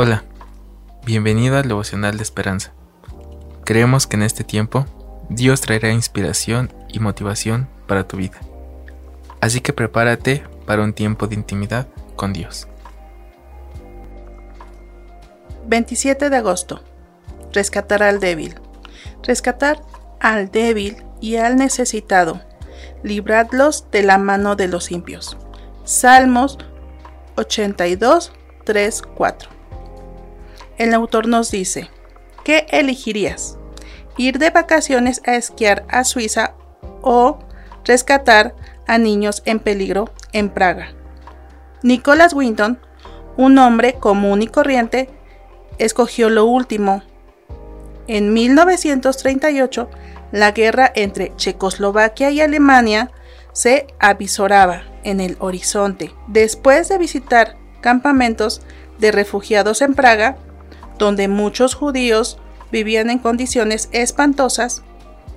Hola, bienvenido al devocional de esperanza. Creemos que en este tiempo Dios traerá inspiración y motivación para tu vida. Así que prepárate para un tiempo de intimidad con Dios. 27 de agosto. Rescatar al débil. Rescatar al débil y al necesitado. Libradlos de la mano de los impios. Salmos 82, 3, 4 el autor nos dice, ¿qué elegirías? ¿Ir de vacaciones a esquiar a Suiza o rescatar a niños en peligro en Praga? Nicholas Winton, un hombre común y corriente, escogió lo último. En 1938, la guerra entre Checoslovaquia y Alemania se avisoraba en el horizonte. Después de visitar campamentos de refugiados en Praga, donde muchos judíos vivían en condiciones espantosas,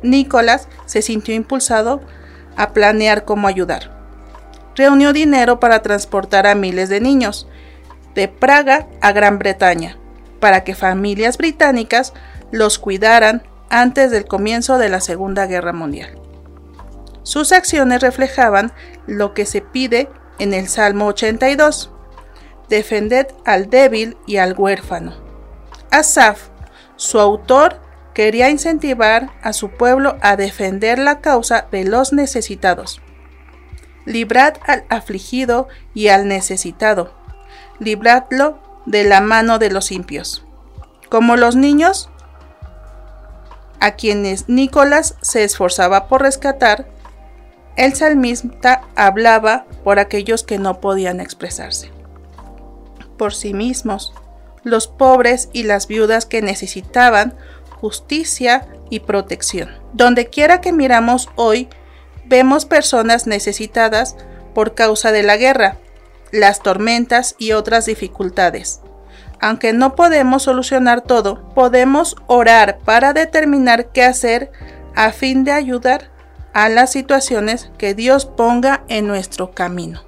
Nicolás se sintió impulsado a planear cómo ayudar. Reunió dinero para transportar a miles de niños de Praga a Gran Bretaña, para que familias británicas los cuidaran antes del comienzo de la Segunda Guerra Mundial. Sus acciones reflejaban lo que se pide en el Salmo 82, defended al débil y al huérfano Asaf, su autor, quería incentivar a su pueblo a defender la causa de los necesitados. Librad al afligido y al necesitado. Libradlo de la mano de los impios. Como los niños, a quienes Nicolás se esforzaba por rescatar, el salmista hablaba por aquellos que no podían expresarse. Por sí mismos, los pobres y las viudas que necesitaban justicia y protección. Donde quiera que miramos hoy, vemos personas necesitadas por causa de la guerra, las tormentas y otras dificultades. Aunque no podemos solucionar todo, podemos orar para determinar qué hacer a fin de ayudar a las situaciones que Dios ponga en nuestro camino.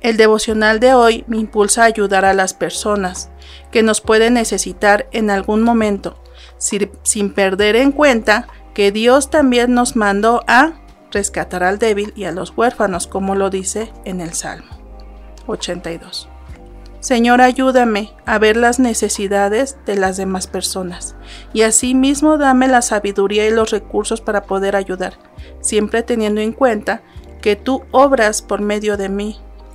El devocional de hoy me impulsa a ayudar a las personas que nos pueden necesitar en algún momento, sin perder en cuenta que Dios también nos mandó a rescatar al débil y a los huérfanos, como lo dice en el Salmo 82. Señor, ayúdame a ver las necesidades de las demás personas y asimismo dame la sabiduría y los recursos para poder ayudar, siempre teniendo en cuenta que tú obras por medio de mí